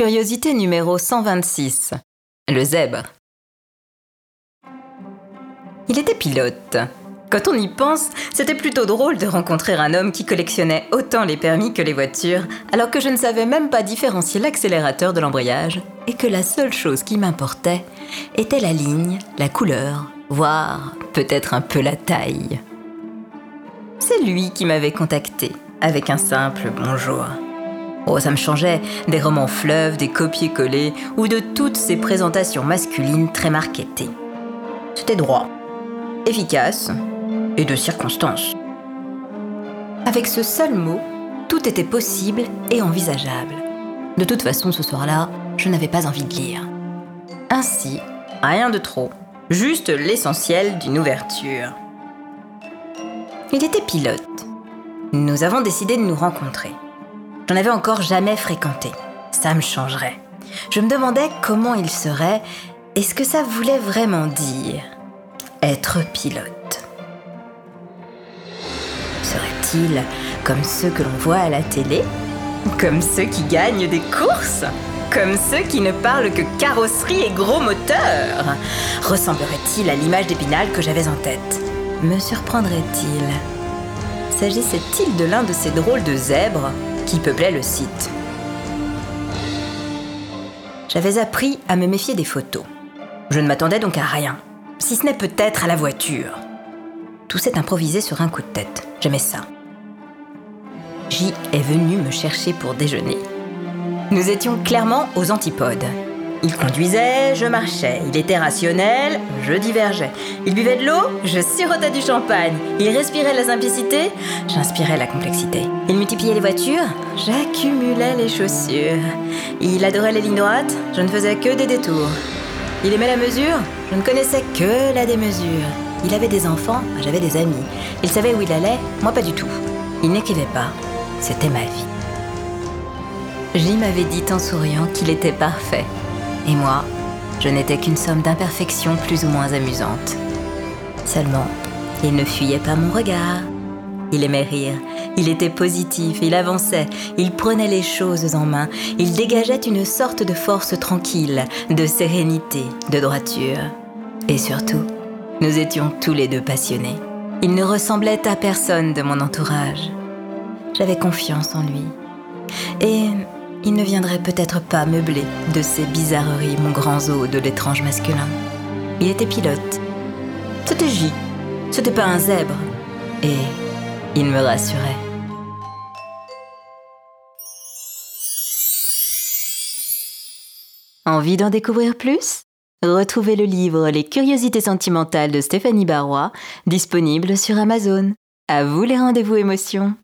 Curiosité numéro 126. Le zèbre. Il était pilote. Quand on y pense, c'était plutôt drôle de rencontrer un homme qui collectionnait autant les permis que les voitures, alors que je ne savais même pas différencier l'accélérateur de l'embrayage, et que la seule chose qui m'importait était la ligne, la couleur, voire peut-être un peu la taille. C'est lui qui m'avait contacté, avec un simple bonjour. Oh, ça me changeait des romans fleuves, des copier-coller ou de toutes ces présentations masculines très marketées. C'était droit, efficace et de circonstance. Avec ce seul mot, tout était possible et envisageable. De toute façon, ce soir-là, je n'avais pas envie de lire. Ainsi, rien de trop, juste l'essentiel d'une ouverture. Il était pilote. Nous avons décidé de nous rencontrer. J'en avais encore jamais fréquenté. Ça me changerait. Je me demandais comment il serait et ce que ça voulait vraiment dire. Être pilote? Serait-il comme ceux que l'on voit à la télé? Comme ceux qui gagnent des courses? Comme ceux qui ne parlent que carrosserie et gros moteur? Ressemblerait-il à l'image d'Épinal que j'avais en tête? Me surprendrait-il? S'agissait-il de l'un de ces drôles de zèbres qui peuplait le site. J'avais appris à me méfier des photos. Je ne m'attendais donc à rien, si ce n'est peut-être à la voiture. Tout s'est improvisé sur un coup de tête. J'aimais ça. J est venu me chercher pour déjeuner. Nous étions clairement aux antipodes. Il conduisait, je marchais. Il était rationnel, je divergeais. Il buvait de l'eau, je sirotais du champagne. Il respirait la simplicité, j'inspirais la complexité. Il multipliait les voitures, j'accumulais les chaussures. Il adorait les lignes droites, je ne faisais que des détours. Il aimait la mesure, je ne connaissais que la démesure. Il avait des enfants, j'avais des amis. Il savait où il allait, moi pas du tout. Il n'écrivait pas, c'était ma vie. J m'avait dit en souriant qu'il était parfait. Et moi, je n'étais qu'une somme d'imperfections plus ou moins amusantes. Seulement, il ne fuyait pas mon regard. Il aimait rire, il était positif, il avançait, il prenait les choses en main, il dégageait une sorte de force tranquille, de sérénité, de droiture. Et surtout, nous étions tous les deux passionnés. Il ne ressemblait à personne de mon entourage. J'avais confiance en lui. Et il ne viendrait peut-être pas meubler de ces bizarreries mon grand zoo de l'étrange masculin. Il était pilote. C'était J. C'était pas un zèbre. Et il me rassurait. Envie d'en découvrir plus? Retrouvez le livre Les curiosités sentimentales de Stéphanie Barrois, disponible sur Amazon. À vous les rendez-vous émotions